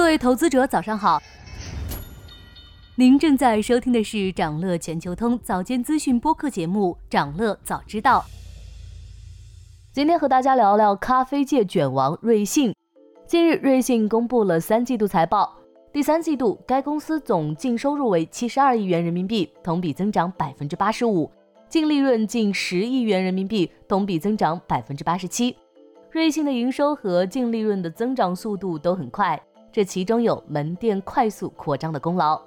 各位投资者，早上好。您正在收听的是长乐全球通早间资讯播客节目《长乐早知道》。今天和大家聊聊咖啡界卷王瑞幸。近日，瑞幸公布了三季度财报。第三季度，该公司总净收入为七十二亿元人民币，同比增长百分之八十五；净利润近十亿元人民币，同比增长百分之八十七。瑞幸的营收和净利润的增长速度都很快。这其中有门店快速扩张的功劳。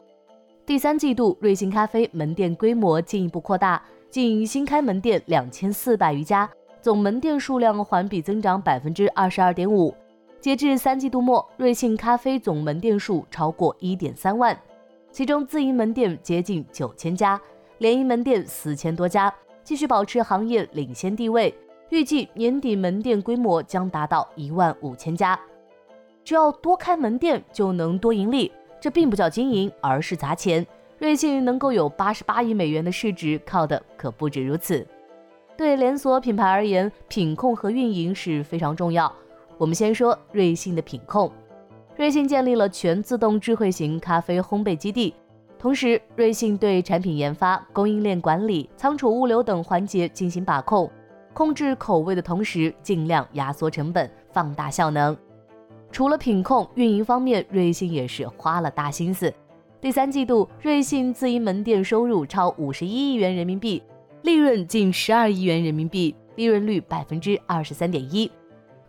第三季度，瑞幸咖啡门店规模进一步扩大，仅新开门店两千四百余家，总门店数量环比增长百分之二十二点五。截至三季度末，瑞幸咖啡总门店数超过一点三万，其中自营门店接近九千家，联营门店四千多家，继续保持行业领先地位。预计年底门店规模将达到一万五千家。只要多开门店就能多盈利，这并不叫经营，而是砸钱。瑞幸能够有八十八亿美元的市值，靠的可不止如此。对连锁品牌而言，品控和运营是非常重要。我们先说瑞幸的品控，瑞幸建立了全自动智慧型咖啡烘焙基地，同时瑞幸对产品研发、供应链管理、仓储物流等环节进行把控，控制口味的同时，尽量压缩成本，放大效能。除了品控、运营方面，瑞幸也是花了大心思。第三季度，瑞幸自营门店收入超五十一亿元人民币，利润近十二亿元人民币，利润率百分之二十三点一，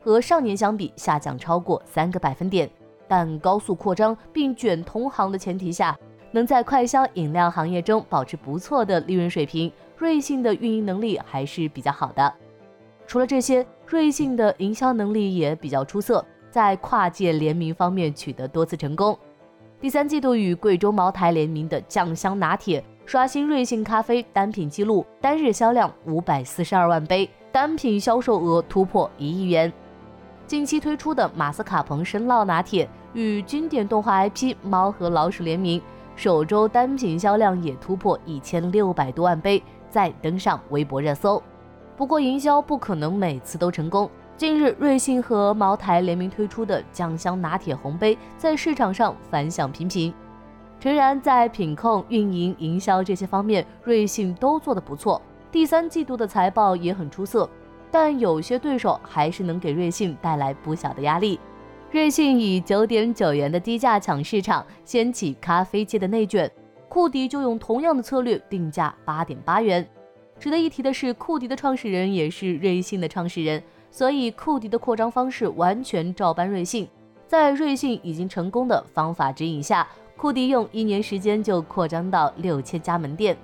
和上年相比下降超过三个百分点。但高速扩张并卷同行的前提下，能在快消饮料行业中保持不错的利润水平，瑞幸的运营能力还是比较好的。除了这些，瑞幸的营销能力也比较出色。在跨界联名方面取得多次成功。第三季度与贵州茅台联名的酱香拿铁刷新瑞幸咖啡单品记录，单日销量五百四十二万杯，单品销售额突破一亿元。近期推出的马斯卡彭生酪拿铁与经典动画 IP 猫和老鼠联名，首周单品销量也突破一千六百多万杯，再登上微博热搜。不过营销不可能每次都成功。近日，瑞幸和茅台联名推出的酱香拿铁红杯在市场上反响平平。诚然，在品控、运营、营销这些方面，瑞幸都做得不错。第三季度的财报也很出色，但有些对手还是能给瑞幸带来不小的压力。瑞幸以九点九元的低价抢市场，掀起咖啡界的内卷。库迪就用同样的策略定价八点八元。值得一提的是，库迪的创始人也是瑞幸的创始人。所以，库迪的扩张方式完全照搬瑞幸。在瑞幸已经成功的方法指引下，库迪用一年时间就扩张到六千家门店。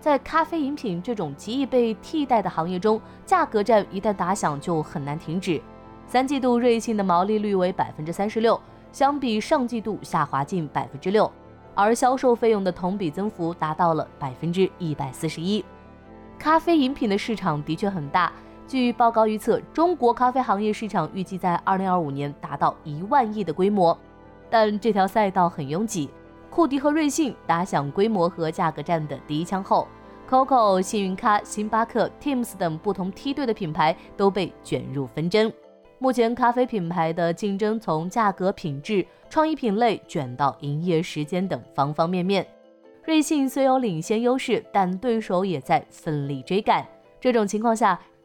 在咖啡饮品这种极易被替代的行业中，价格战一旦打响就很难停止。三季度瑞幸的毛利率为百分之三十六，相比上季度下滑近百分之六，而销售费用的同比增幅达到了百分之一百四十一。咖啡饮品的市场的确很大。据报告预测，中国咖啡行业市场预计在二零二五年达到一万亿的规模，但这条赛道很拥挤。库迪和瑞幸打响规模和价格战的第一枪后，COCO、幸运咖、星巴克、Teams 等不同梯队的品牌都被卷入纷争。目前，咖啡品牌的竞争从价格、品质、创意品类卷到营业时间等方方面面。瑞幸虽有领先优势，但对手也在奋力追赶。这种情况下，